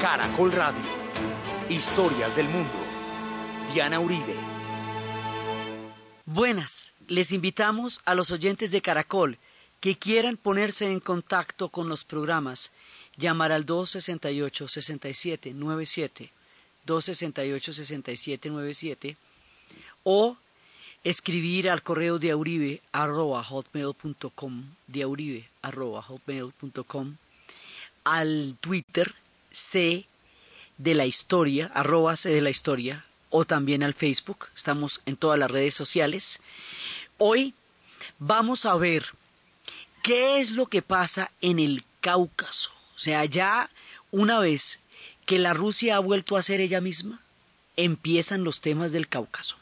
Caracol Radio. Historias del mundo. Diana Uribe. Buenas, les invitamos a los oyentes de Caracol que quieran ponerse en contacto con los programas, llamar al 268-6797, 268-6797, o escribir al correo de auribe arroba hotmail.com, de auribe al Twitter C de la historia, arroba C de la historia, o también al Facebook, estamos en todas las redes sociales. Hoy vamos a ver qué es lo que pasa en el Cáucaso, o sea, ya una vez que la Rusia ha vuelto a ser ella misma, empiezan los temas del Cáucaso.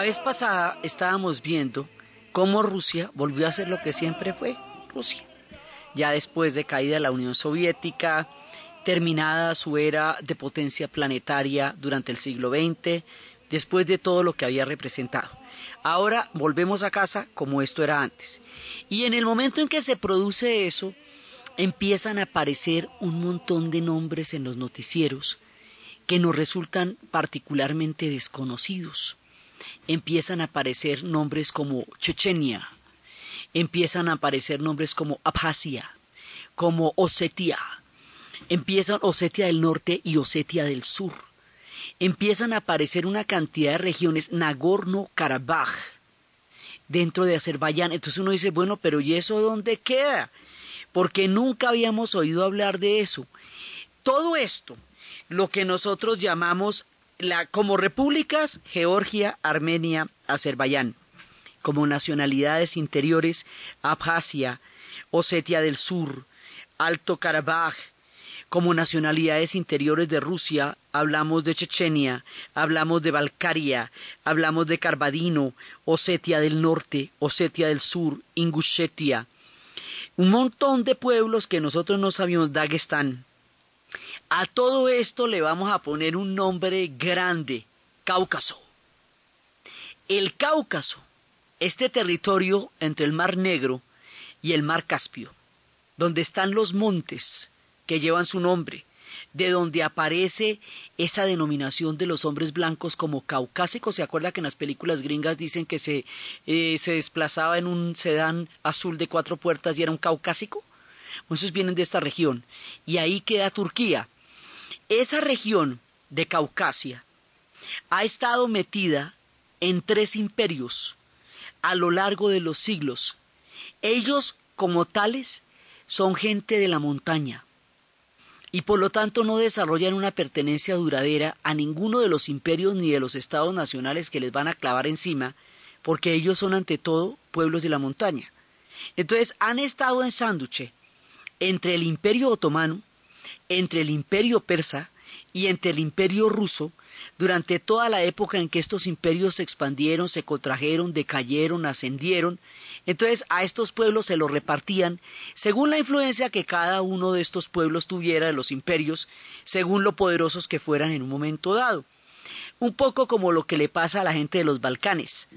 La vez pasada estábamos viendo cómo Rusia volvió a ser lo que siempre fue Rusia. Ya después de caída de la Unión Soviética, terminada su era de potencia planetaria durante el siglo XX, después de todo lo que había representado. Ahora volvemos a casa como esto era antes. Y en el momento en que se produce eso, empiezan a aparecer un montón de nombres en los noticieros que nos resultan particularmente desconocidos empiezan a aparecer nombres como Chechenia, empiezan a aparecer nombres como Abjasia, como Osetia, empiezan Osetia del Norte y Osetia del Sur, empiezan a aparecer una cantidad de regiones Nagorno-Karabaj dentro de Azerbaiyán. Entonces uno dice, bueno, pero ¿y eso dónde queda? Porque nunca habíamos oído hablar de eso. Todo esto, lo que nosotros llamamos como repúblicas, Georgia, Armenia, Azerbaiyán. Como nacionalidades interiores, Abjasia, Osetia del Sur, Alto Karabaj. Como nacionalidades interiores de Rusia, hablamos de Chechenia, hablamos de Balcaria, hablamos de Carbadino, Osetia del Norte, Osetia del Sur, Ingushetia. Un montón de pueblos que nosotros no sabíamos, Dagestán, a todo esto le vamos a poner un nombre grande, Cáucaso. El Cáucaso, este territorio entre el Mar Negro y el Mar Caspio, donde están los montes que llevan su nombre, de donde aparece esa denominación de los hombres blancos como caucásicos. ¿Se acuerda que en las películas gringas dicen que se, eh, se desplazaba en un sedán azul de cuatro puertas y era un caucásico? Muchos vienen de esta región. Y ahí queda Turquía. Esa región de Caucasia ha estado metida en tres imperios a lo largo de los siglos. Ellos, como tales, son gente de la montaña y por lo tanto no desarrollan una pertenencia duradera a ninguno de los imperios ni de los estados nacionales que les van a clavar encima, porque ellos son ante todo pueblos de la montaña. Entonces han estado en sánduche entre el imperio otomano entre el imperio persa y entre el imperio ruso durante toda la época en que estos imperios se expandieron, se contrajeron, decayeron, ascendieron. Entonces a estos pueblos se los repartían según la influencia que cada uno de estos pueblos tuviera de los imperios, según lo poderosos que fueran en un momento dado. Un poco como lo que le pasa a la gente de los Balcanes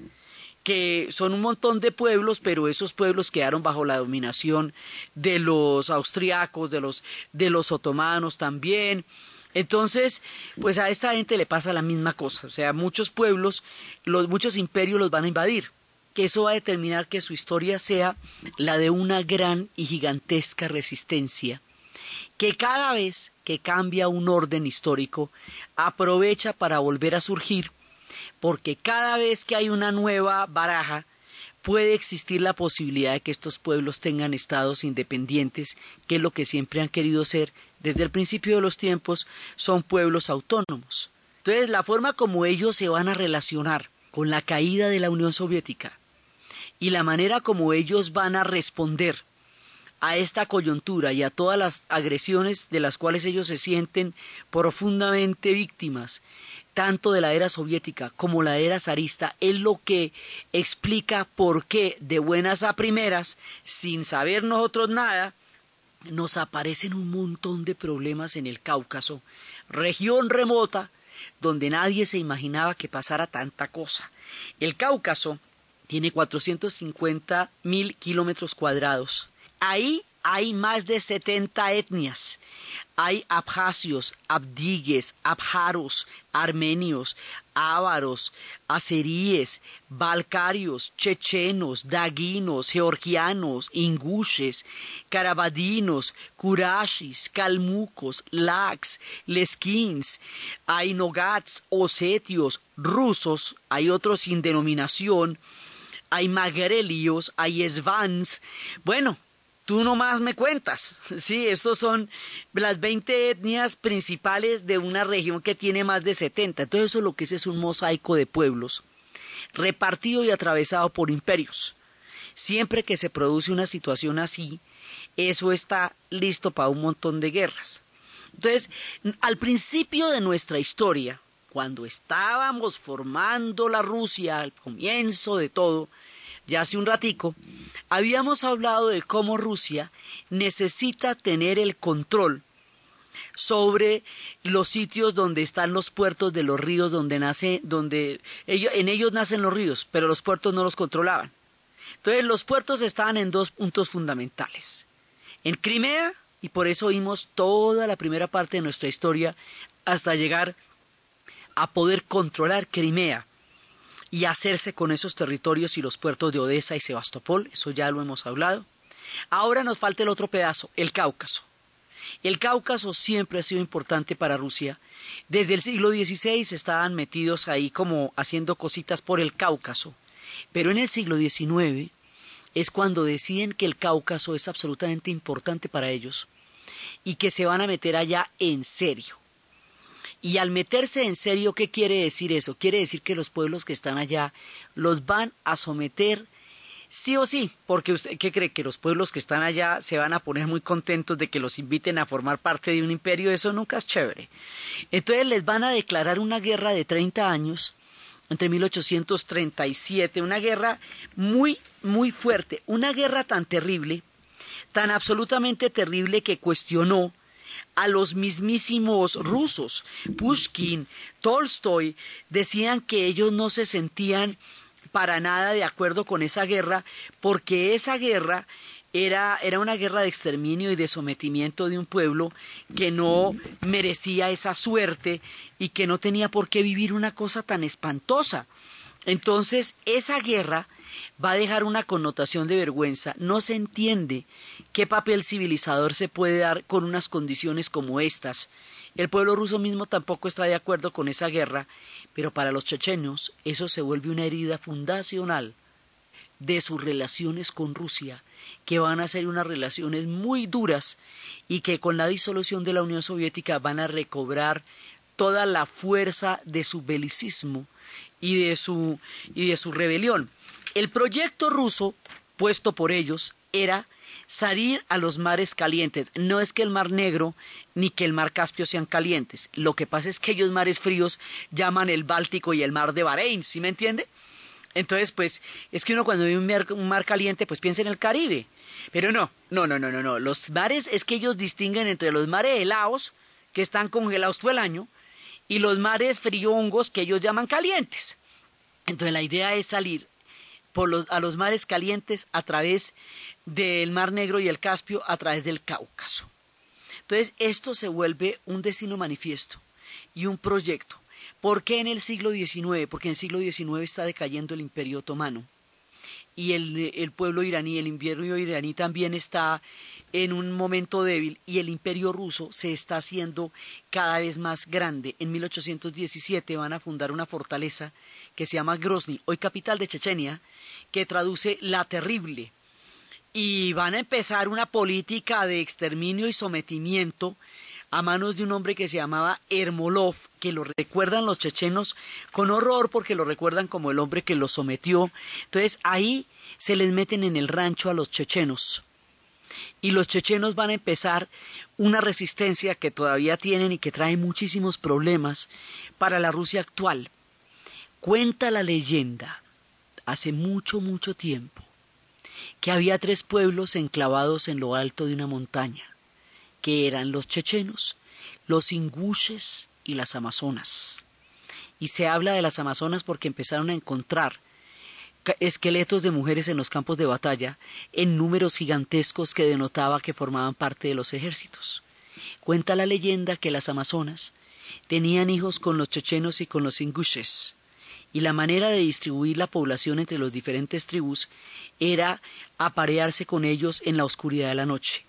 que son un montón de pueblos, pero esos pueblos quedaron bajo la dominación de los austriacos, de los, de los otomanos también, Entonces, pues a esta gente le pasa la misma cosa. O sea, muchos pueblos, los, muchos imperios los van a invadir. Que eso va a determinar que su historia sea la de una gran y gigantesca resistencia. Que cada vez que cambia un orden histórico, aprovecha para volver a surgir, porque cada vez que hay una nueva baraja, puede existir la posibilidad de que estos pueblos tengan estados independientes, que es lo que siempre han querido ser desde el principio de los tiempos, son pueblos autónomos. Entonces, la forma como ellos se van a relacionar con la caída de la Unión Soviética y la manera como ellos van a responder a esta coyuntura y a todas las agresiones de las cuales ellos se sienten profundamente víctimas tanto de la era soviética como la era zarista es lo que explica por qué de buenas a primeras, sin saber nosotros nada, nos aparecen un montón de problemas en el Cáucaso, región remota donde nadie se imaginaba que pasara tanta cosa. El Cáucaso tiene 450 mil kilómetros cuadrados. Ahí hay más de 70 etnias. Hay abjasios, abdigues, abjaros, armenios, ávaros, azeríes, balcarios, chechenos, daguinos, georgianos, ingushes, carabadinos, kurashis, calmucos, laks, leskins, hay nogats, osetios, rusos, hay otros sin denominación, hay magrelios, hay svans. Bueno, tú nomás me cuentas. Sí, estos son las 20 etnias principales de una región que tiene más de 70. Entonces eso lo que es es un mosaico de pueblos repartido y atravesado por imperios. Siempre que se produce una situación así, eso está listo para un montón de guerras. Entonces, al principio de nuestra historia, cuando estábamos formando la Rusia, al comienzo de todo, ya hace un ratico, habíamos hablado de cómo Rusia necesita tener el control sobre los sitios donde están los puertos de los ríos donde nace donde ellos, en ellos nacen los ríos pero los puertos no los controlaban. Entonces los puertos estaban en dos puntos fundamentales en Crimea y por eso oímos toda la primera parte de nuestra historia hasta llegar a poder controlar Crimea y hacerse con esos territorios y los puertos de Odessa y Sebastopol, eso ya lo hemos hablado. Ahora nos falta el otro pedazo, el Cáucaso. El Cáucaso siempre ha sido importante para Rusia. Desde el siglo XVI estaban metidos ahí como haciendo cositas por el Cáucaso. Pero en el siglo XIX es cuando deciden que el Cáucaso es absolutamente importante para ellos y que se van a meter allá en serio. Y al meterse en serio, ¿qué quiere decir eso? Quiere decir que los pueblos que están allá los van a someter sí o sí, porque usted qué cree que los pueblos que están allá se van a poner muy contentos de que los inviten a formar parte de un imperio, eso nunca es chévere. Entonces les van a declarar una guerra de 30 años entre 1837, una guerra muy muy fuerte, una guerra tan terrible, tan absolutamente terrible que cuestionó a los mismísimos rusos. Pushkin, Tolstoy decían que ellos no se sentían para nada de acuerdo con esa guerra porque esa guerra era, era, una guerra de exterminio y de sometimiento de un pueblo que no merecía esa suerte y que no tenía por qué vivir una cosa tan espantosa. Entonces, esa guerra va a dejar una connotación de vergüenza. No se entiende qué papel civilizador se puede dar con unas condiciones como estas. El pueblo ruso mismo tampoco está de acuerdo con esa guerra, pero para los chechenos eso se vuelve una herida fundacional de sus relaciones con Rusia, que van a ser unas relaciones muy duras y que con la disolución de la Unión Soviética van a recobrar toda la fuerza de su belicismo y de su, y de su rebelión. El proyecto ruso, puesto por ellos, era salir a los mares calientes. No es que el Mar Negro ni que el Mar Caspio sean calientes. Lo que pasa es que ellos mares fríos llaman el Báltico y el Mar de Bahrein, ¿sí me entiende? Entonces, pues, es que uno cuando ve un mar, un mar, caliente, pues piensa en el Caribe. Pero no, no, no, no, no, no. Los mares es que ellos distinguen entre los mares helados, que están congelados todo el año, y los mares friongos, que ellos llaman calientes. Entonces, la idea es salir a los mares calientes a través del Mar Negro y el Caspio a través del Cáucaso. Entonces, esto se vuelve un destino manifiesto y un proyecto. ¿Por qué en el siglo XIX? Porque en el siglo XIX está decayendo el imperio otomano y el, el pueblo iraní, el invierno iraní también está en un momento débil y el imperio ruso se está haciendo cada vez más grande. En 1817 van a fundar una fortaleza que se llama Grozny, hoy capital de Chechenia, que traduce la terrible. Y van a empezar una política de exterminio y sometimiento a manos de un hombre que se llamaba Ermolov, que lo recuerdan los chechenos con horror porque lo recuerdan como el hombre que los sometió. Entonces ahí se les meten en el rancho a los chechenos y los chechenos van a empezar una resistencia que todavía tienen y que trae muchísimos problemas para la Rusia actual. Cuenta la leyenda, hace mucho, mucho tiempo, que había tres pueblos enclavados en lo alto de una montaña, que eran los chechenos, los ingushes y las amazonas. Y se habla de las amazonas porque empezaron a encontrar esqueletos de mujeres en los campos de batalla en números gigantescos que denotaba que formaban parte de los ejércitos. Cuenta la leyenda que las amazonas tenían hijos con los chechenos y con los ingushes, y la manera de distribuir la población entre los diferentes tribus era aparearse con ellos en la oscuridad de la noche.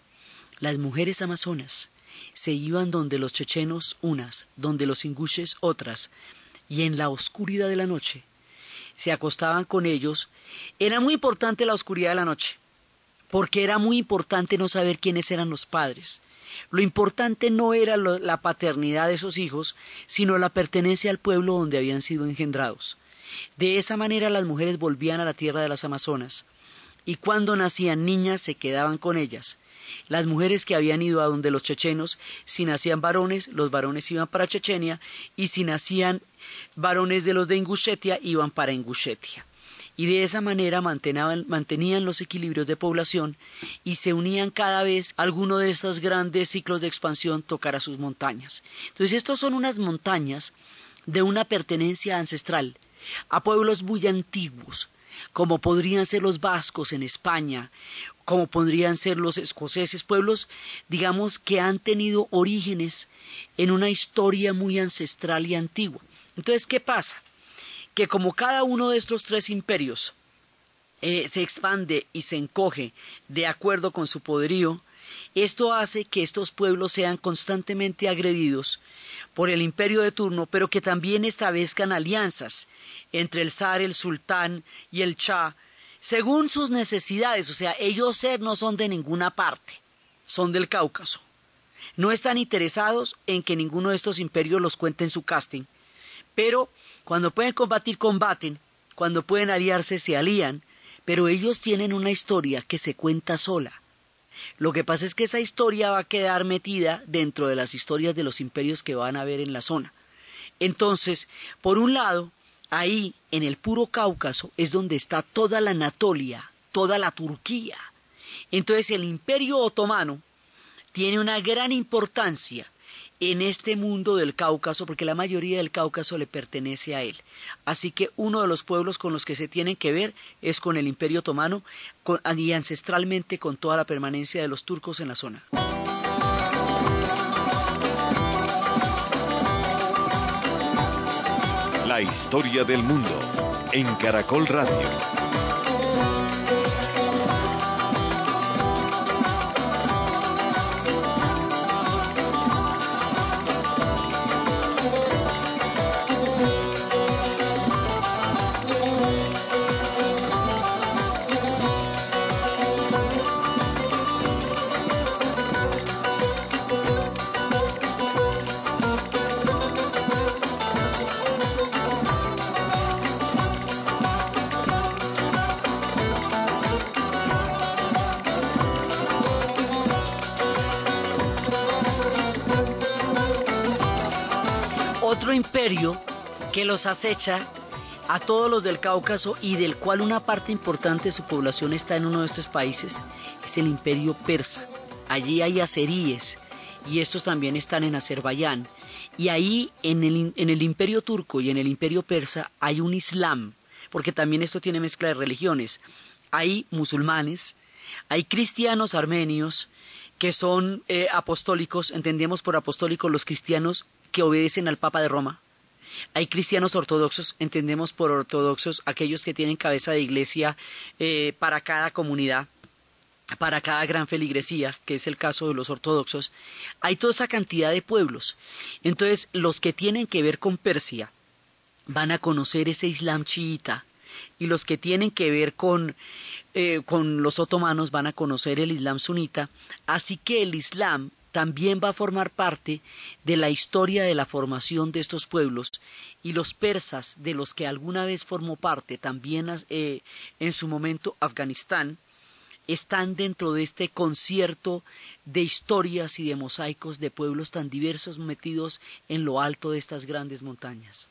Las mujeres amazonas se iban donde los chechenos unas, donde los ingushes otras, y en la oscuridad de la noche se acostaban con ellos, era muy importante la oscuridad de la noche, porque era muy importante no saber quiénes eran los padres. Lo importante no era la paternidad de esos hijos, sino la pertenencia al pueblo donde habían sido engendrados. De esa manera las mujeres volvían a la tierra de las Amazonas, y cuando nacían niñas se quedaban con ellas. Las mujeres que habían ido a donde los chechenos, si nacían varones, los varones iban para Chechenia, y si nacían varones de los de Ingushetia iban para Ingushetia. Y de esa manera mantenían los equilibrios de población y se unían cada vez alguno de estos grandes ciclos de expansión tocar a sus montañas. Entonces, estos son unas montañas de una pertenencia ancestral a pueblos muy antiguos, como podrían ser los vascos en España, como podrían ser los escoceses, pueblos, digamos, que han tenido orígenes en una historia muy ancestral y antigua. Entonces, ¿qué pasa? Que como cada uno de estos tres imperios eh, se expande y se encoge de acuerdo con su poderío, esto hace que estos pueblos sean constantemente agredidos por el imperio de turno, pero que también establezcan alianzas entre el zar, el sultán y el shah, según sus necesidades. O sea, ellos no son de ninguna parte, son del Cáucaso. No están interesados en que ninguno de estos imperios los cuente en su casting, pero cuando pueden combatir, combaten, cuando pueden aliarse, se alían, pero ellos tienen una historia que se cuenta sola. Lo que pasa es que esa historia va a quedar metida dentro de las historias de los imperios que van a haber en la zona. Entonces, por un lado, ahí, en el puro Cáucaso, es donde está toda la Anatolia, toda la Turquía. Entonces, el imperio otomano tiene una gran importancia en este mundo del Cáucaso, porque la mayoría del Cáucaso le pertenece a él. Así que uno de los pueblos con los que se tienen que ver es con el Imperio Otomano y ancestralmente con toda la permanencia de los turcos en la zona. La historia del mundo en Caracol Radio. Imperio que los acecha a todos los del Cáucaso y del cual una parte importante de su población está en uno de estos países, es el imperio persa. Allí hay azeríes y estos también están en Azerbaiyán. Y ahí en el, en el imperio turco y en el imperio persa hay un islam, porque también esto tiene mezcla de religiones. Hay musulmanes, hay cristianos armenios, que son eh, apostólicos, entendemos por apostólicos los cristianos que obedecen al Papa de Roma. Hay cristianos ortodoxos, entendemos por ortodoxos aquellos que tienen cabeza de iglesia eh, para cada comunidad, para cada gran feligresía, que es el caso de los ortodoxos. Hay toda esa cantidad de pueblos. Entonces, los que tienen que ver con Persia van a conocer ese Islam chiita y los que tienen que ver con eh, con los otomanos van a conocer el Islam sunita, así que el Islam también va a formar parte de la historia de la formación de estos pueblos y los persas de los que alguna vez formó parte también eh, en su momento Afganistán están dentro de este concierto de historias y de mosaicos de pueblos tan diversos metidos en lo alto de estas grandes montañas.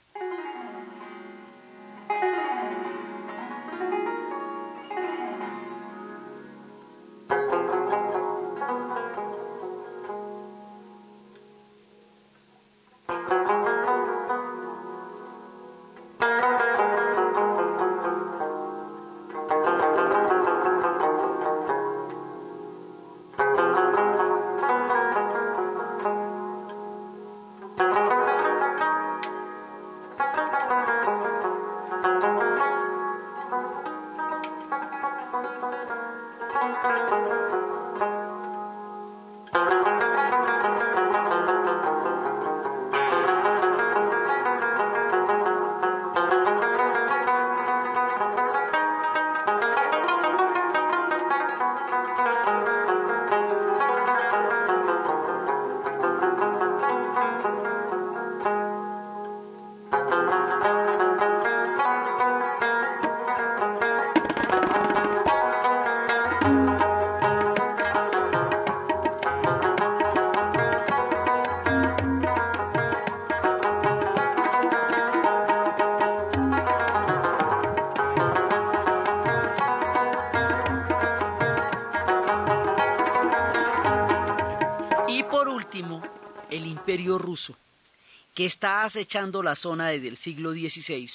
Que está acechando la zona desde el siglo XVI,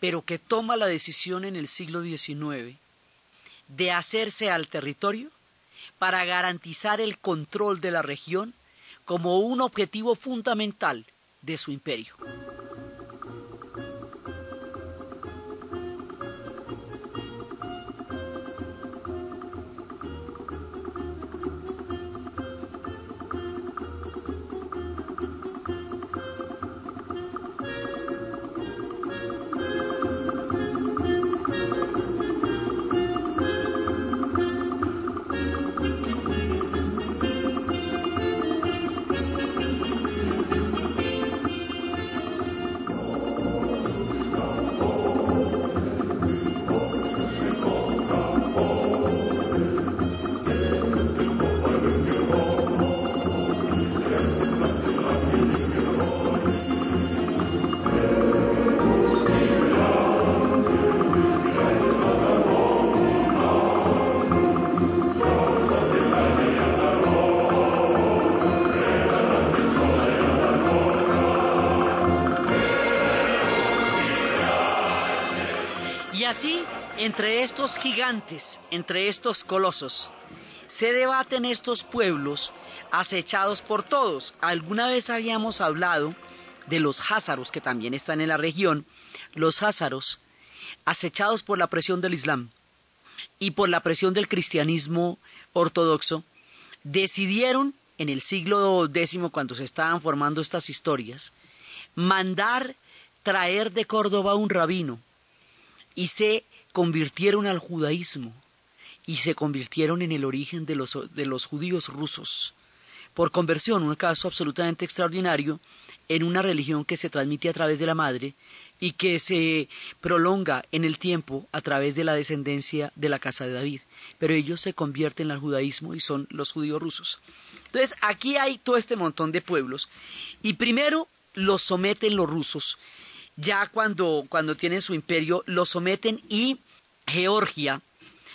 pero que toma la decisión en el siglo XIX de hacerse al territorio para garantizar el control de la región como un objetivo fundamental de su imperio. Entre estos gigantes, entre estos colosos, se debaten estos pueblos acechados por todos. Alguna vez habíamos hablado de los házaros que también están en la región, los házaros acechados por la presión del Islam y por la presión del cristianismo ortodoxo, decidieron en el siglo X, cuando se estaban formando estas historias, mandar traer de Córdoba un rabino y se convirtieron al judaísmo y se convirtieron en el origen de los, de los judíos rusos. Por conversión, un caso absolutamente extraordinario, en una religión que se transmite a través de la madre y que se prolonga en el tiempo a través de la descendencia de la casa de David. Pero ellos se convierten al judaísmo y son los judíos rusos. Entonces, aquí hay todo este montón de pueblos y primero los someten los rusos ya cuando, cuando tienen su imperio, lo someten y Georgia,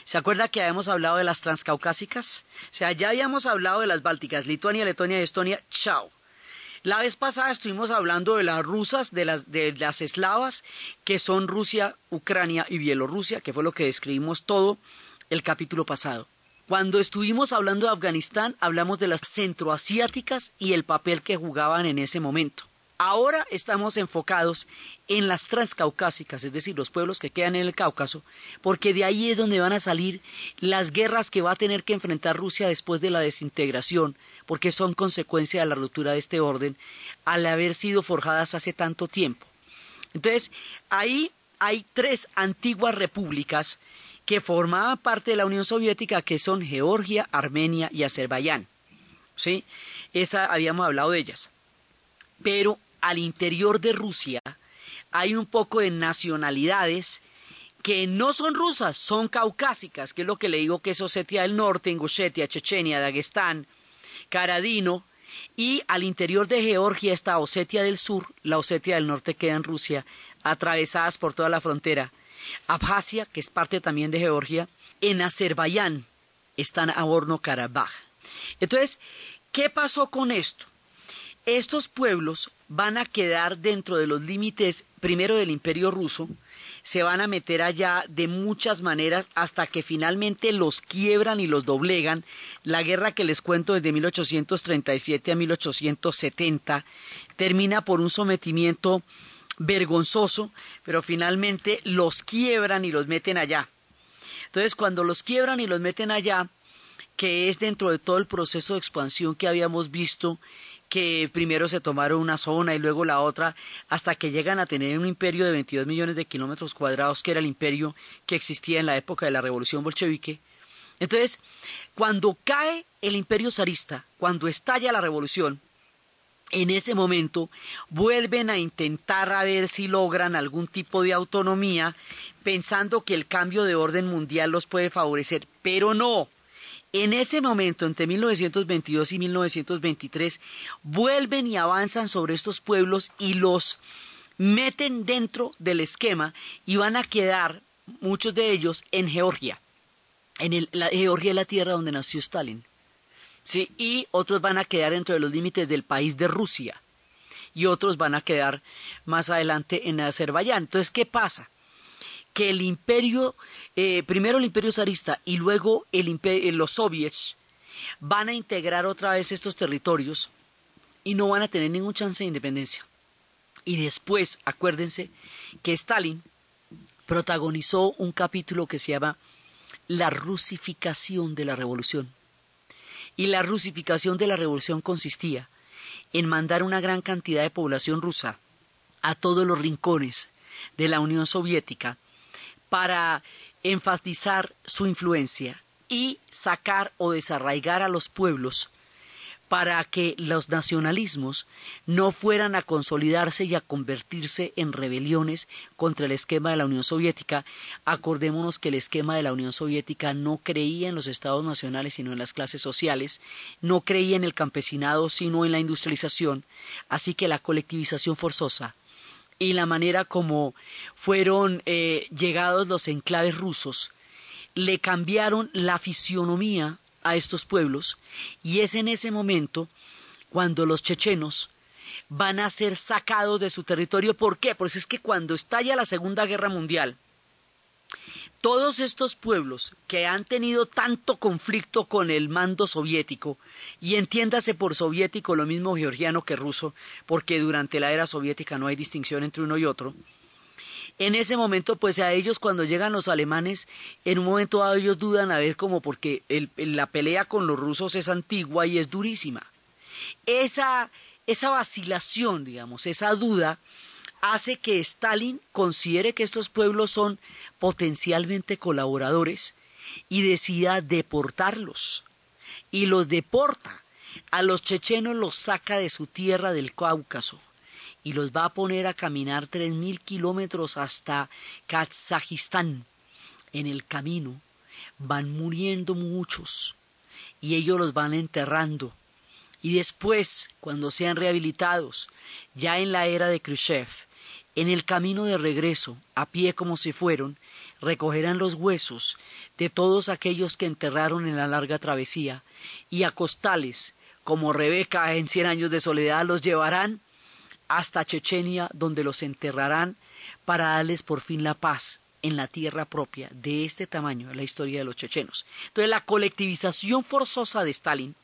¿se acuerda que habíamos hablado de las transcaucásicas? O sea, ya habíamos hablado de las bálticas, Lituania, Letonia y Estonia, chao. La vez pasada estuvimos hablando de las rusas, de las, de las eslavas, que son Rusia, Ucrania y Bielorrusia, que fue lo que describimos todo el capítulo pasado. Cuando estuvimos hablando de Afganistán, hablamos de las centroasiáticas y el papel que jugaban en ese momento. Ahora estamos enfocados en las transcaucásicas, es decir, los pueblos que quedan en el Cáucaso, porque de ahí es donde van a salir las guerras que va a tener que enfrentar Rusia después de la desintegración, porque son consecuencia de la ruptura de este orden al haber sido forjadas hace tanto tiempo. Entonces, ahí hay tres antiguas repúblicas que formaban parte de la Unión Soviética, que son Georgia, Armenia y Azerbaiyán. ¿Sí? Esa habíamos hablado de ellas. Pero al interior de Rusia hay un poco de nacionalidades que no son rusas, son caucásicas, que es lo que le digo que es Osetia del Norte, Ingushetia, Chechenia, Dagestán, Karadino, y al interior de Georgia está Osetia del Sur, la Osetia del Norte queda en Rusia, atravesadas por toda la frontera. Abjasia, que es parte también de Georgia, en Azerbaiyán están a Horno-Karabaj. Entonces, ¿qué pasó con esto? Estos pueblos van a quedar dentro de los límites primero del imperio ruso, se van a meter allá de muchas maneras hasta que finalmente los quiebran y los doblegan. La guerra que les cuento desde 1837 a 1870 termina por un sometimiento vergonzoso, pero finalmente los quiebran y los meten allá. Entonces, cuando los quiebran y los meten allá, que es dentro de todo el proceso de expansión que habíamos visto, que primero se tomaron una zona y luego la otra, hasta que llegan a tener un imperio de 22 millones de kilómetros cuadrados, que era el imperio que existía en la época de la revolución bolchevique. Entonces, cuando cae el imperio zarista, cuando estalla la revolución, en ese momento vuelven a intentar a ver si logran algún tipo de autonomía, pensando que el cambio de orden mundial los puede favorecer, pero no. En ese momento, entre 1922 y 1923, vuelven y avanzan sobre estos pueblos y los meten dentro del esquema y van a quedar muchos de ellos en Georgia. En la, Georgia es la tierra donde nació Stalin. ¿sí? y otros van a quedar dentro de los límites del país de Rusia y otros van a quedar más adelante en Azerbaiyán. Entonces, ¿qué pasa? Que el imperio, eh, primero el imperio zarista y luego el eh, los soviets van a integrar otra vez estos territorios y no van a tener ningún chance de independencia. Y después, acuérdense que Stalin protagonizó un capítulo que se llama La rusificación de la revolución y la rusificación de la revolución consistía en mandar una gran cantidad de población rusa a todos los rincones de la Unión Soviética para enfatizar su influencia y sacar o desarraigar a los pueblos para que los nacionalismos no fueran a consolidarse y a convertirse en rebeliones contra el esquema de la Unión Soviética. Acordémonos que el esquema de la Unión Soviética no creía en los estados nacionales sino en las clases sociales, no creía en el campesinado sino en la industrialización, así que la colectivización forzosa y la manera como fueron eh, llegados los enclaves rusos le cambiaron la fisionomía a estos pueblos y es en ese momento cuando los chechenos van a ser sacados de su territorio. ¿Por qué? Pues es que cuando estalla la Segunda Guerra Mundial, todos estos pueblos que han tenido tanto conflicto con el mando soviético, y entiéndase por soviético lo mismo georgiano que ruso, porque durante la era soviética no hay distinción entre uno y otro, en ese momento, pues a ellos cuando llegan los alemanes, en un momento dado ellos dudan a ver cómo, porque la pelea con los rusos es antigua y es durísima. Esa, esa vacilación, digamos, esa duda, hace que Stalin considere que estos pueblos son potencialmente colaboradores y decida deportarlos. Y los deporta. A los chechenos los saca de su tierra del Cáucaso y los va a poner a caminar tres mil kilómetros hasta Kazajistán. En el camino van muriendo muchos y ellos los van enterrando. Y después, cuando sean rehabilitados, ya en la era de Khrushchev, en el camino de regreso, a pie como se fueron, recogerán los huesos de todos aquellos que enterraron en la larga travesía, y a costales, como Rebeca en cien años de soledad, los llevarán hasta Chechenia, donde los enterrarán para darles por fin la paz en la tierra propia de este tamaño la historia de los chechenos. Entonces la colectivización forzosa de Stalin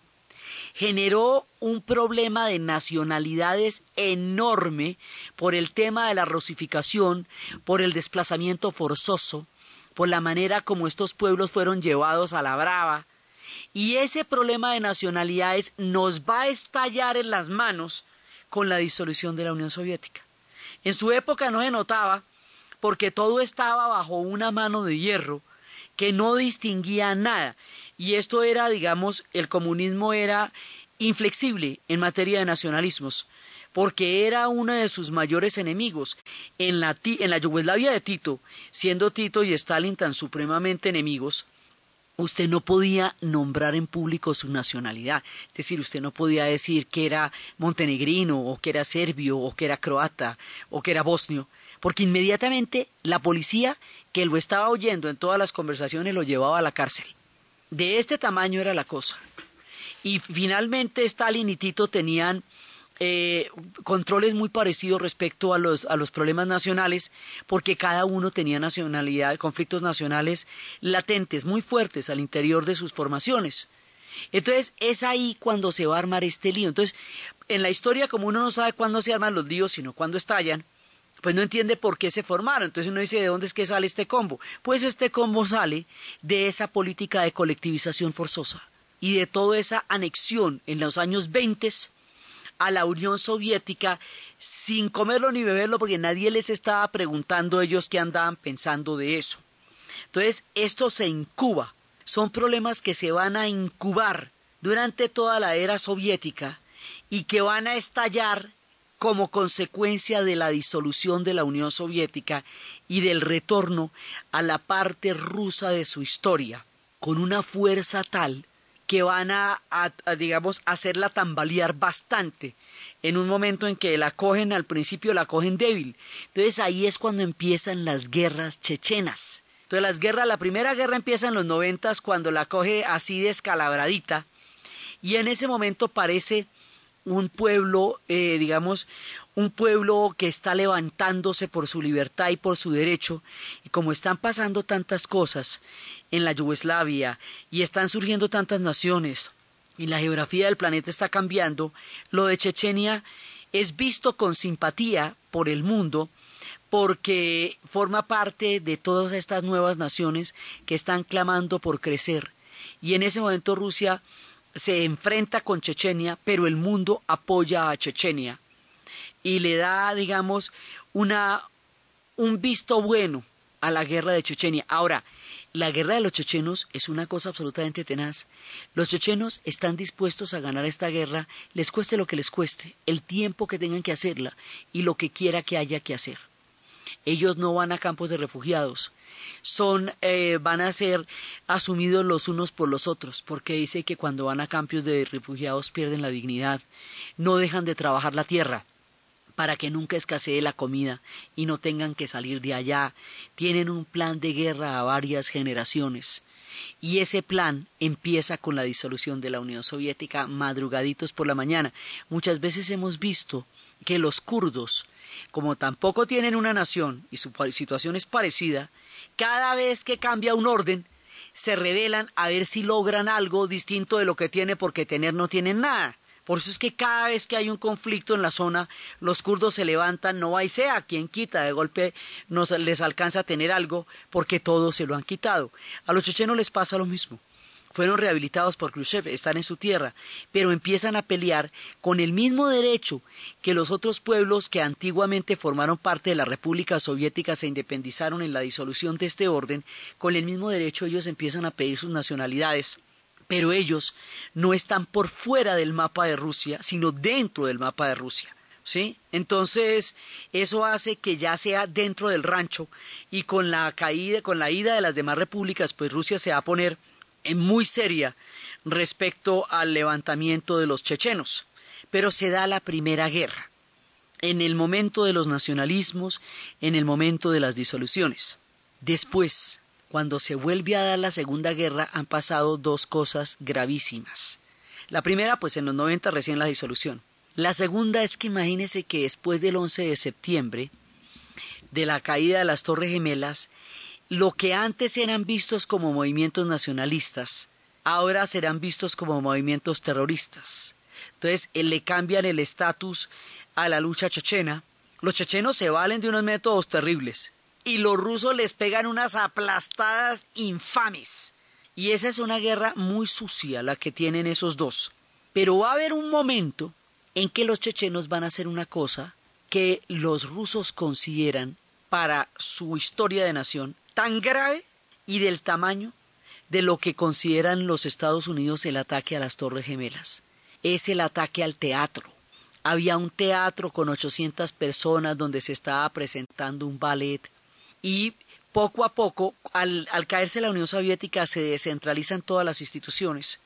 generó un problema de nacionalidades enorme por el tema de la rusificación, por el desplazamiento forzoso, por la manera como estos pueblos fueron llevados a la brava. Y ese problema de nacionalidades nos va a estallar en las manos con la disolución de la Unión Soviética. En su época no se notaba porque todo estaba bajo una mano de hierro que no distinguía nada. Y esto era, digamos, el comunismo era inflexible en materia de nacionalismos, porque era uno de sus mayores enemigos. En la, en la Yugoslavia de Tito, siendo Tito y Stalin tan supremamente enemigos, usted no podía nombrar en público su nacionalidad. Es decir, usted no podía decir que era montenegrino, o que era serbio, o que era croata, o que era bosnio, porque inmediatamente la policía que lo estaba oyendo en todas las conversaciones lo llevaba a la cárcel. De este tamaño era la cosa. Y finalmente Stalin y Tito tenían eh, controles muy parecidos respecto a los, a los problemas nacionales, porque cada uno tenía nacionalidad, conflictos nacionales latentes, muy fuertes al interior de sus formaciones. Entonces es ahí cuando se va a armar este lío. Entonces, en la historia, como uno no sabe cuándo se arman los líos, sino cuándo estallan, pues no entiende por qué se formaron. Entonces uno dice, ¿de dónde es que sale este combo? Pues este combo sale de esa política de colectivización forzosa y de toda esa anexión en los años 20 a la Unión Soviética sin comerlo ni beberlo porque nadie les estaba preguntando ellos qué andaban pensando de eso. Entonces esto se incuba. Son problemas que se van a incubar durante toda la era soviética y que van a estallar como consecuencia de la disolución de la Unión Soviética y del retorno a la parte rusa de su historia, con una fuerza tal que van a, digamos, hacerla tambalear bastante en un momento en que la cogen al principio la cogen débil. Entonces ahí es cuando empiezan las guerras chechenas. Entonces las guerras, la primera guerra empieza en los noventas cuando la coge así descalabradita y en ese momento parece un pueblo, eh, digamos, un pueblo que está levantándose por su libertad y por su derecho, y como están pasando tantas cosas en la Yugoslavia y están surgiendo tantas naciones y la geografía del planeta está cambiando, lo de Chechenia es visto con simpatía por el mundo porque forma parte de todas estas nuevas naciones que están clamando por crecer. Y en ese momento Rusia se enfrenta con Chechenia, pero el mundo apoya a Chechenia y le da, digamos, una, un visto bueno a la guerra de Chechenia. Ahora, la guerra de los chechenos es una cosa absolutamente tenaz. Los chechenos están dispuestos a ganar esta guerra, les cueste lo que les cueste, el tiempo que tengan que hacerla y lo que quiera que haya que hacer. Ellos no van a campos de refugiados, son eh, van a ser asumidos los unos por los otros, porque dice que cuando van a campos de refugiados pierden la dignidad, no dejan de trabajar la tierra para que nunca escasee la comida y no tengan que salir de allá. Tienen un plan de guerra a varias generaciones. Y ese plan empieza con la disolución de la Unión Soviética madrugaditos por la mañana. Muchas veces hemos visto que los kurdos, como tampoco tienen una nación y su situación es parecida, cada vez que cambia un orden, se revelan a ver si logran algo distinto de lo que tiene porque tener no tienen nada. Por eso es que cada vez que hay un conflicto en la zona, los kurdos se levantan, no hay sea quien quita, de golpe no les alcanza a tener algo porque todos se lo han quitado. A los chechenos les pasa lo mismo fueron rehabilitados por Khrushchev, están en su tierra, pero empiezan a pelear con el mismo derecho que los otros pueblos que antiguamente formaron parte de la República Soviética se independizaron en la disolución de este orden, con el mismo derecho ellos empiezan a pedir sus nacionalidades. Pero ellos no están por fuera del mapa de Rusia, sino dentro del mapa de Rusia. ¿Sí? Entonces, eso hace que ya sea dentro del rancho y con la caída, con la ida de las demás repúblicas, pues Rusia se va a poner muy seria respecto al levantamiento de los chechenos. Pero se da la primera guerra, en el momento de los nacionalismos, en el momento de las disoluciones. Después, cuando se vuelve a dar la segunda guerra, han pasado dos cosas gravísimas. La primera, pues en los 90 recién la disolución. La segunda es que imagínese que después del 11 de septiembre, de la caída de las Torres Gemelas, lo que antes eran vistos como movimientos nacionalistas, ahora serán vistos como movimientos terroristas. Entonces eh, le cambian el estatus a la lucha chechena. Los chechenos se valen de unos métodos terribles y los rusos les pegan unas aplastadas infames. Y esa es una guerra muy sucia la que tienen esos dos. Pero va a haber un momento en que los chechenos van a hacer una cosa que los rusos consideran para su historia de nación tan grave y del tamaño de lo que consideran los Estados Unidos el ataque a las Torres Gemelas. Es el ataque al teatro. Había un teatro con 800 personas donde se estaba presentando un ballet y poco a poco, al, caerse la Unión Soviética, se descentralizan todas las instituciones.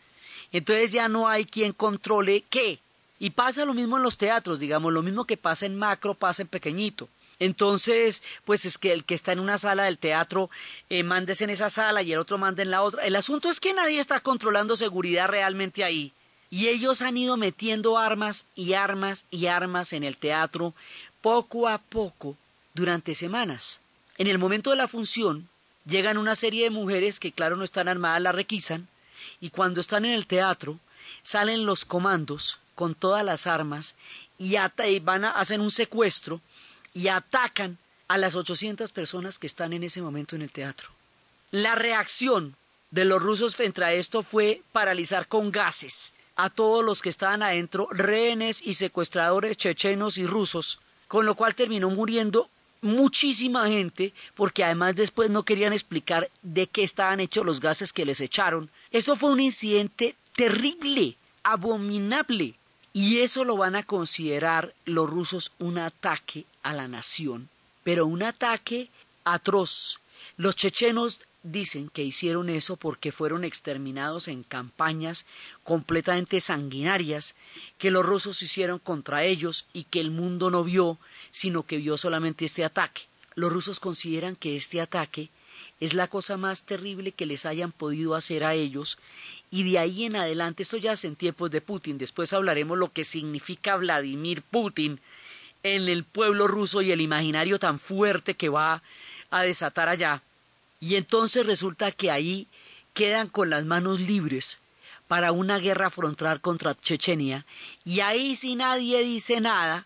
Entonces ya no hay quien controle qué. Y pasa lo mismo en los teatros, digamos, lo mismo que pasa en macro, pasa en pequeñito. Entonces, pues es que el que está en una sala del teatro eh, mandes en esa sala y el otro manda en la otra. El asunto es que nadie está controlando seguridad realmente ahí. Y ellos han ido metiendo armas y armas y armas en el teatro poco a poco durante semanas. En el momento de la función llegan una serie de mujeres que claro no están armadas, la requisan y cuando están en el teatro salen los comandos con todas las armas y, van a hacer un secuestro y atacan a las 800 personas que están en ese momento en el teatro. La reacción de los rusos frente a esto fue paralizar con gases a todos los que estaban adentro, rehenes y secuestradores chechenos y rusos, con lo cual terminó muriendo muchísima gente, porque además después no querían explicar de qué estaban hechos los gases que les echaron. Esto fue un incidente terrible, abominable, y eso lo van a considerar los rusos un ataque a la nación, pero un ataque atroz. Los chechenos dicen que hicieron eso porque fueron exterminados en campañas completamente sanguinarias que los rusos hicieron contra ellos y que el mundo no vio, sino que vio solamente este ataque. Los rusos consideran que este ataque es la cosa más terrible que les hayan podido hacer a ellos y de ahí en adelante, esto ya es en tiempos de Putin, después hablaremos lo que significa Vladimir Putin en el pueblo ruso y el imaginario tan fuerte que va a desatar allá. Y entonces resulta que ahí quedan con las manos libres para una guerra frontal contra Chechenia y ahí si nadie dice nada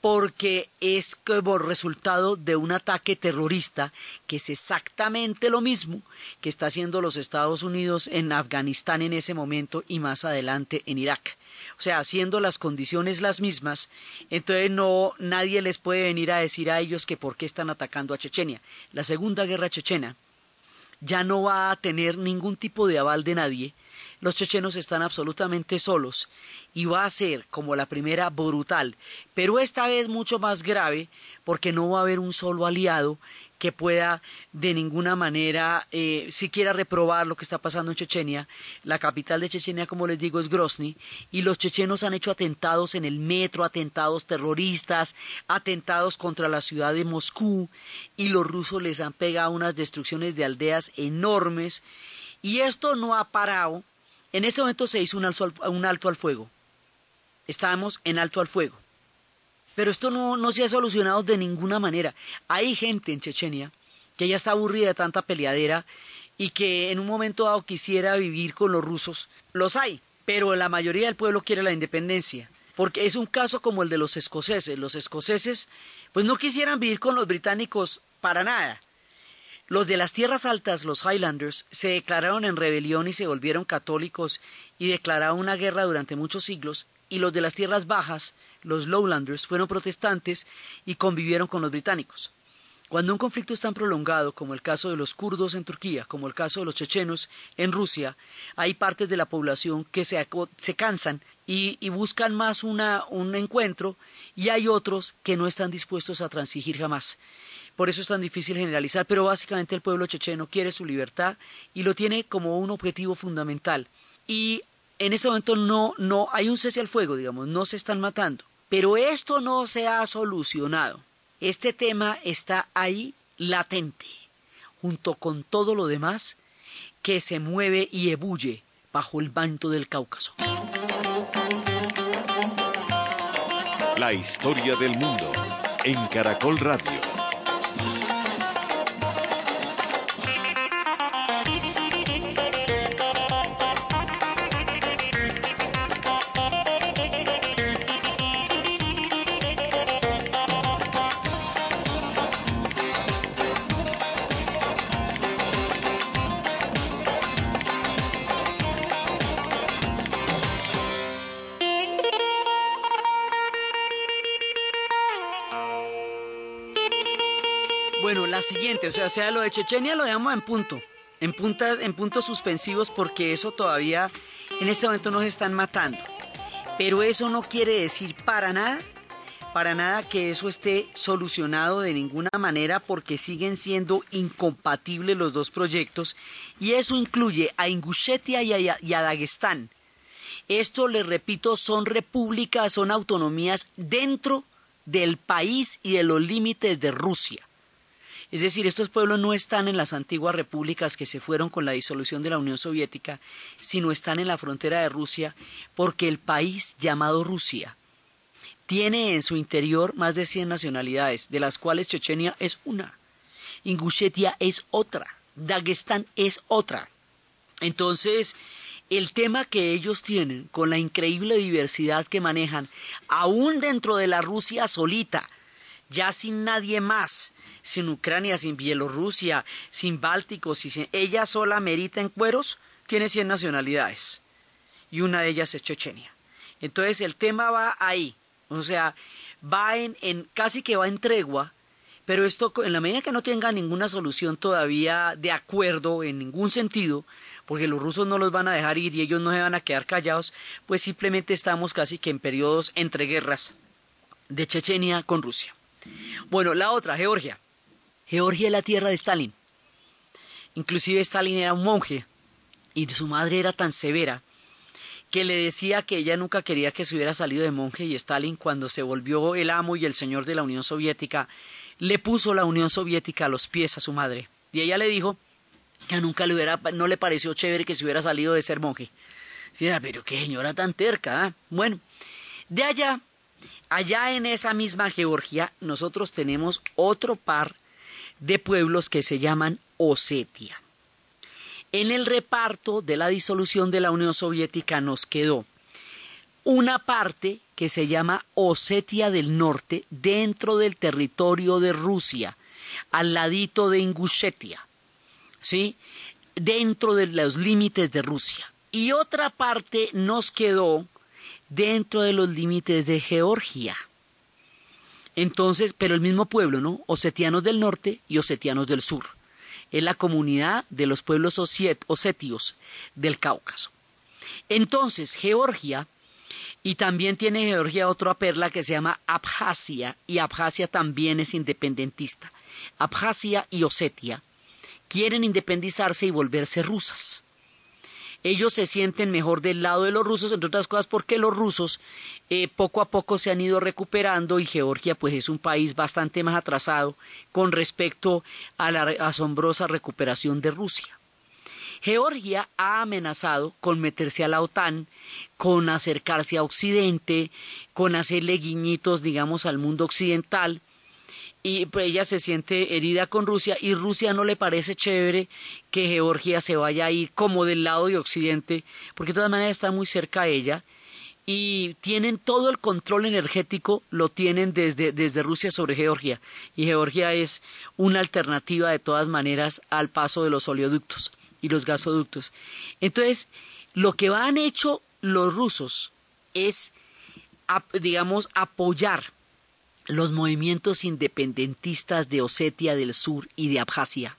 porque es como resultado de un ataque terrorista que es exactamente lo mismo que está haciendo los Estados Unidos en Afganistán en ese momento y más adelante en Irak. O sea, haciendo las condiciones las mismas, entonces no nadie les puede venir a decir a ellos que por qué están atacando a Chechenia. La Segunda Guerra Chechena ya no va a tener ningún tipo de aval de nadie, los chechenos están absolutamente solos y va a ser como la primera brutal, pero esta vez mucho más grave porque no va a haber un solo aliado que pueda de ninguna manera eh, siquiera reprobar lo que está pasando en Chechenia. La capital de Chechenia, como les digo, es Grozny, y los chechenos han hecho atentados en el metro, atentados terroristas, atentados contra la ciudad de Moscú, y los rusos les han pegado unas destrucciones de aldeas enormes, y esto no ha parado en este momento se hizo un alto al, fuego. Estamos en alto al fuego. Pero esto no, no se ha solucionado de ninguna manera. Hay gente en Chechenia que ya está aburrida de tanta peleadera y que en un momento dado quisiera vivir con los rusos. Los hay, pero la mayoría del pueblo quiere la independencia. Porque es un caso como el de los escoceses. Los escoceses pues no quisieran vivir con los británicos para nada. Los de las tierras altas, los Highlanders, se declararon en rebelión y se volvieron católicos y declararon una guerra durante muchos siglos, y los de las tierras bajas, los Lowlanders, fueron protestantes y convivieron con los británicos. Cuando un conflicto es tan prolongado como el caso de los kurdos en Turquía, como el caso de los chechenos en Rusia, hay partes de la población que se, cansan y, buscan más una, un encuentro y hay otros que no están dispuestos a transigir jamás. Por eso es tan difícil generalizar, pero básicamente el pueblo checheno quiere su libertad y lo tiene como un objetivo fundamental. Y en este momento no, no hay un cese al fuego, digamos, no se están matando. Pero esto no se ha solucionado. Este tema está ahí latente, junto con todo lo demás que se mueve y ebulle bajo el manto del Cáucaso. La historia del mundo en Caracol Radio. O sea, sea lo de Chechenia lo dejamos en punto, en, puntas, en puntos suspensivos porque eso todavía en este momento nos están matando. Pero eso no quiere decir para nada, para nada que eso esté solucionado de ninguna manera porque siguen siendo incompatibles los dos proyectos y eso incluye a Ingushetia y a, y Dagestán. Esto, les repito, son repúblicas, son autonomías dentro del país y de los límites de Rusia. Es decir, estos pueblos no están en las antiguas repúblicas que se fueron con la disolución de la Unión Soviética, sino están en la frontera de Rusia, porque el país llamado Rusia tiene en su interior más de 100 nacionalidades, de las cuales Chechenia es una, Ingushetia es otra, Dagestán es otra. Entonces, el tema que ellos tienen con la increíble diversidad que manejan, aún dentro de la Rusia solita, ya sin nadie más, sin Ucrania, sin Bielorrusia, sin Báltico, sin... ella sola merita en cueros, tiene 100 nacionalidades y una de ellas es Chechenia. Entonces el tema va ahí, o sea, va en, en casi que va en tregua, pero esto en la medida que no tenga ninguna solución todavía de acuerdo en ningún sentido, porque los rusos no los van a dejar ir y ellos no se van a quedar callados, pues simplemente estamos casi que en periodos entre guerras de Chechenia con Rusia. Bueno, la otra, Georgia. Georgia es la tierra de Stalin. Inclusive Stalin era un monje y su madre era tan severa que le decía que ella nunca quería que se hubiera salido de monje y Stalin cuando se volvió el amo y el señor de la Unión Soviética le puso la Unión Soviética a los pies a su madre y ella le dijo que nunca le hubiera no le pareció chévere que se hubiera salido de ser monje. Decía, pero qué señora tan terca. ¿ah? Bueno, de allá, allá en esa misma Georgia, nosotros tenemos otro par de pueblos que se llaman Osetia. En el reparto de la disolución de la Unión Soviética nos quedó una parte que se llama Osetia del Norte dentro del territorio de Rusia, al ladito de Ingushetia, ¿sí? dentro de los límites de Rusia. Y otra parte nos quedó dentro de los límites de Georgia. Entonces, pero el mismo pueblo, ¿no? Osetianos del norte y osetianos del sur. Es la comunidad de los pueblos osetios del Cáucaso. Entonces, Georgia, y también tiene Georgia otra perla que se llama Abjasia, y Abjasia también es independentista. Abjasia y Osetia quieren independizarse y volverse rusas ellos se sienten mejor del lado de los rusos, entre otras cosas porque los rusos eh, poco a poco se han ido recuperando y Georgia pues es un país bastante más atrasado con respecto a la asombrosa recuperación de Rusia. Georgia ha amenazado con meterse a la OTAN, con acercarse a Occidente, con hacerle guiñitos, digamos, al mundo occidental, y pues, ella se siente herida con Rusia y Rusia no le parece chévere que Georgia se vaya a ir como del lado de Occidente, porque de todas maneras está muy cerca a ella y tienen todo el control energético, lo tienen desde, desde Rusia sobre Georgia y Georgia es una alternativa de todas maneras al paso de los oleoductos y los gasoductos. Entonces, lo que han hecho los rusos es, digamos, apoyar los movimientos independentistas de Osetia del Sur y de Abjasia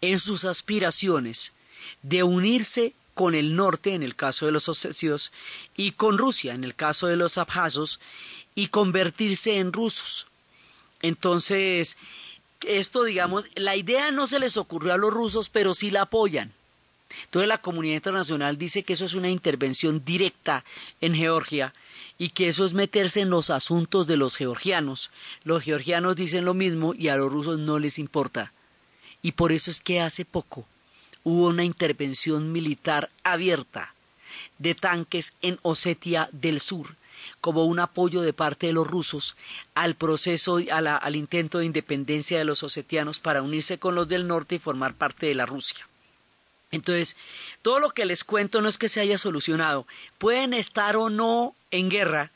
en sus aspiraciones de unirse con el norte en el caso de los osetios y con Rusia en el caso de los abjazos y convertirse en rusos. Entonces, esto digamos, la idea no se les ocurrió a los rusos, pero sí la apoyan. Entonces la comunidad internacional dice que eso es una intervención directa en Georgia y que eso es meterse en los asuntos de los georgianos. Los georgianos dicen lo mismo y a los rusos no les importa. Y por eso es que hace poco hubo una intervención militar abierta de tanques en Osetia del Sur, como un apoyo de parte de los rusos al proceso, al intento de independencia de los osetianos para unirse con los del norte y formar parte de la Rusia. Entonces, todo lo que les cuento no es que se haya solucionado. Pueden estar o no en guerra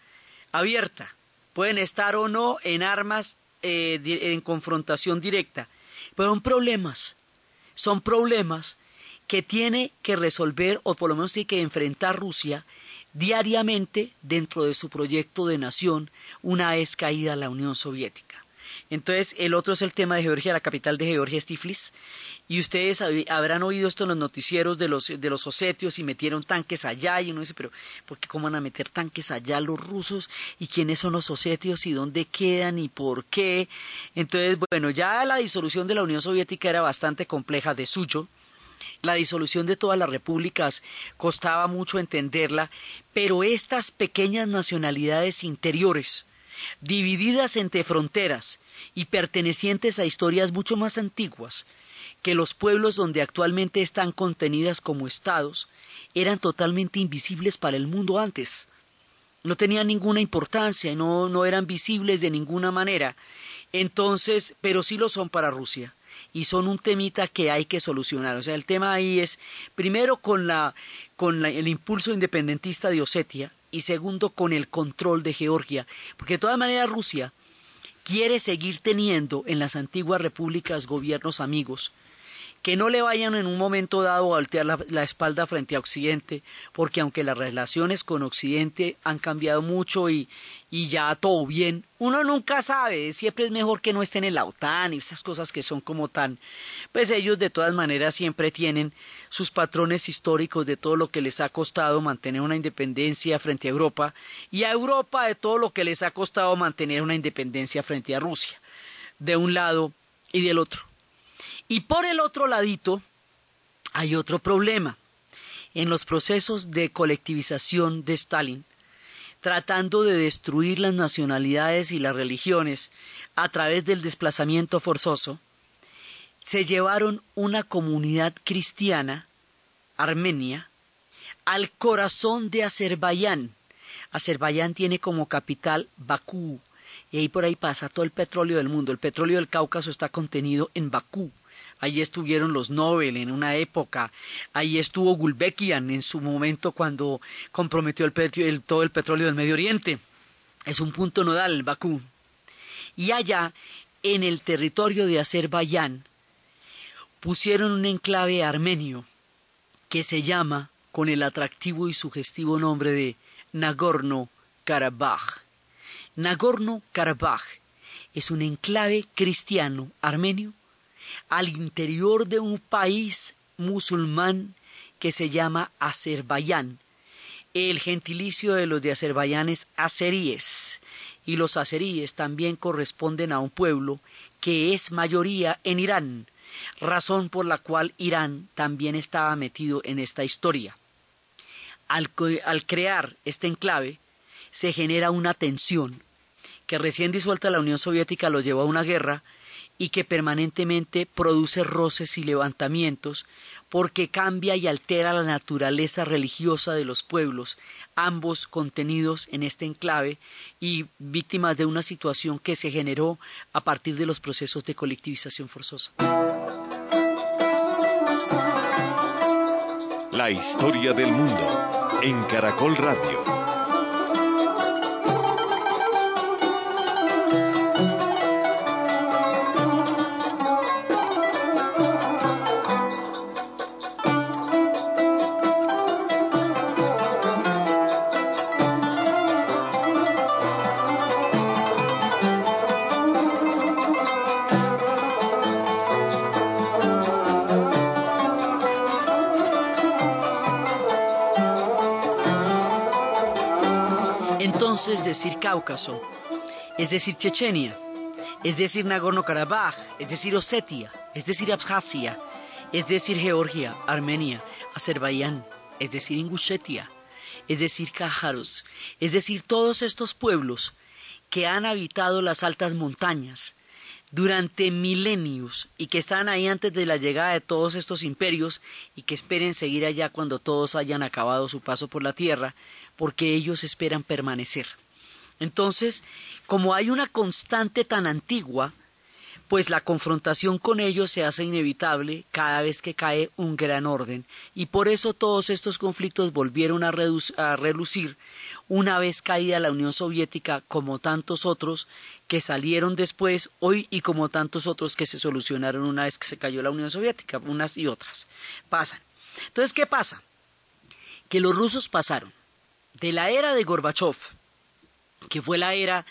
abierta, pueden estar o no en armas eh, en confrontación directa, pero son problemas, son problemas que tiene que resolver o por lo menos tiene que enfrentar Rusia diariamente dentro de su proyecto de nación una vez caída la Unión Soviética. Entonces, el otro es el tema de Georgia, la capital de Georgia es Tiflis. Y ustedes habrán oído esto en los noticieros de los, de los osetios y metieron tanques allá. Y uno dice, pero ¿por qué cómo van a meter tanques allá los rusos? ¿Y quiénes son los osetios? ¿Y dónde quedan? ¿Y por qué? Entonces, bueno, ya la disolución de la Unión Soviética era bastante compleja de suyo. La disolución de todas las repúblicas costaba mucho entenderla, pero estas pequeñas nacionalidades interiores, divididas entre fronteras y pertenecientes a historias mucho más antiguas que los pueblos donde actualmente están contenidas como estados, eran totalmente invisibles para el mundo antes. No tenían ninguna importancia, no, no eran visibles de ninguna manera. Entonces, pero sí lo son para Rusia y son un temita que hay que solucionar. O sea, el tema ahí es, primero, con, la, con el impulso independentista de Osetia y segundo, con el control de Georgia, porque de todas maneras Rusia quiere seguir teniendo en las antiguas repúblicas gobiernos amigos, que no le vayan en un momento dado a voltear la, espalda frente a Occidente, porque aunque las relaciones con Occidente han cambiado mucho y, y ya todo bien, uno nunca sabe, siempre es mejor que no estén en la OTAN y esas cosas que son como tan, pues ellos de todas maneras siempre tienen sus patrones históricos de todo lo que les ha costado mantener una independencia frente a Europa y a Europa de todo lo que les ha costado mantener una independencia frente a Rusia, de un lado y del otro. Y por el otro ladito hay otro problema. En los procesos de colectivización de Stalin, tratando de destruir las nacionalidades y las religiones a través del desplazamiento forzoso, se llevaron una comunidad cristiana, Armenia, al corazón de Azerbaiyán. Azerbaiyán tiene como capital Bakú, y ahí por ahí pasa todo el petróleo del mundo. El petróleo del Cáucaso está contenido en Bakú. Allí estuvieron los Nobel en una época, ahí estuvo Gulbenkian en su momento cuando comprometió el, todo el petróleo del Medio Oriente. Es un punto nodal, Bakú. Y allá, en el territorio de Azerbaiyán, pusieron un enclave armenio que se llama, con el atractivo y sugestivo nombre de Nagorno-Karabaj. Nagorno-Karabaj es un enclave cristiano armenio al interior de un país musulmán que se llama Azerbaiyán. El gentilicio de los de Azerbaiyán es azeríes y los azeríes también corresponden a un pueblo que es mayoría en Irán, razón por la cual Irán también estaba metido en esta historia. Al, crear este enclave se genera una tensión que recién disuelta la Unión Soviética lo llevó a una guerra y que permanentemente produce roces y levantamientos porque cambia y altera la naturaleza religiosa de los pueblos, ambos contenidos en este enclave y víctimas de una situación que se generó a partir de los procesos de colectivización forzosa. La historia del mundo en Caracol Radio. Decir Cáucaso, es decir Chechenia, es decir Nagorno-Karabaj, es decir Osetia, es decir Abjasia, es decir Georgia, Armenia, Azerbaiyán, es decir Ingushetia, es decir Cájaros, es decir todos estos pueblos que han habitado las altas montañas durante milenios y que están ahí antes de la llegada de todos estos imperios y que esperen seguir allá cuando todos hayan acabado su paso por la tierra, porque ellos esperan permanecer. Entonces, como hay una constante tan antigua, pues la confrontación con ellos se hace inevitable cada vez que cae un gran orden, y por eso todos estos conflictos volvieron a, a, relucir una vez caída la Unión Soviética, como tantos otros que salieron después hoy y como tantos otros que se solucionaron una vez que se cayó la Unión Soviética, unas y otras. Pasan. Entonces, ¿qué pasa? Que los rusos pasaron de la era de Gorbachev, que fue la era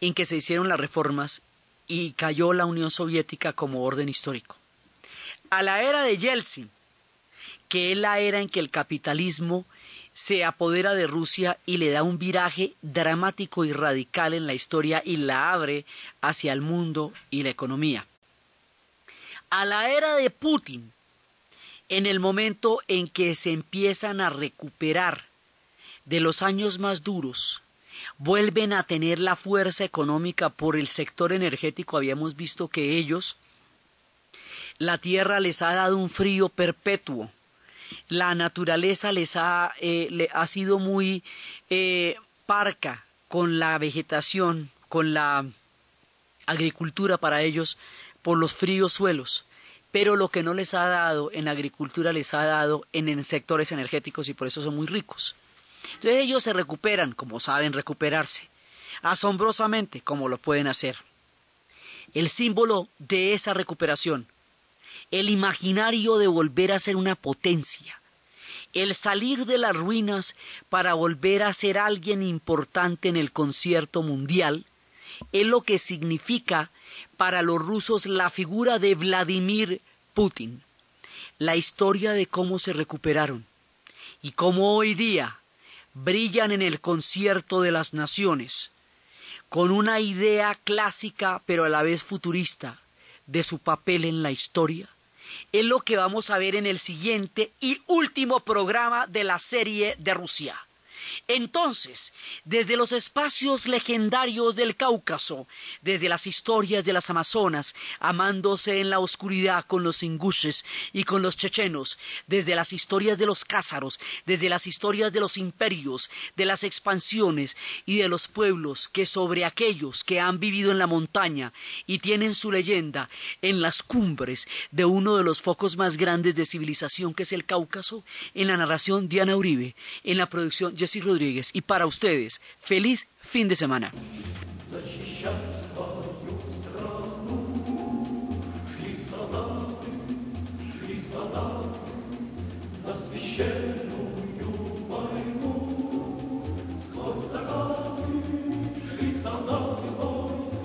en que se hicieron las reformas y cayó la Unión Soviética como orden histórico. A la era de Yeltsin, que es la era en que el capitalismo se apodera de Rusia y le da un viraje dramático y radical en la historia y la abre hacia el mundo y la economía. A la era de Putin, en el momento en que se empiezan a recuperar de los años más duros, vuelven a tener la fuerza económica por el sector energético. Habíamos visto que ellos, la tierra les ha dado un frío perpetuo, la naturaleza les ha, eh, ha sido muy eh, parca con la vegetación, con la agricultura para ellos por los fríos suelos pero lo que no les ha dado en agricultura les ha dado en, sectores energéticos y por eso son muy ricos. Entonces ellos se recuperan como saben recuperarse, asombrosamente como lo pueden hacer. El símbolo de esa recuperación, el imaginario de volver a ser una potencia, el salir de las ruinas para volver a ser alguien importante en el concierto mundial, es lo que significa para los rusos la figura de Vladimir Putin, la historia de cómo se recuperaron y cómo hoy día brillan en el concierto de las naciones, con una idea clásica pero a la vez futurista de su papel en la historia, es lo que vamos a ver en el siguiente y último programa de la serie de Rusia. Entonces, desde los espacios legendarios del Cáucaso, desde las historias de las Amazonas, amándose en la oscuridad con los ingushes y con los chechenos, desde las historias de los cázaros, desde las historias de los imperios, de las expansiones y de los pueblos que sobre aquellos que han vivido en la montaña y tienen su leyenda en las cumbres de uno de los focos más grandes de civilización que es el Cáucaso, en la narración Diana Uribe, en la producción Rodríguez y para ustedes, feliz fin de semana.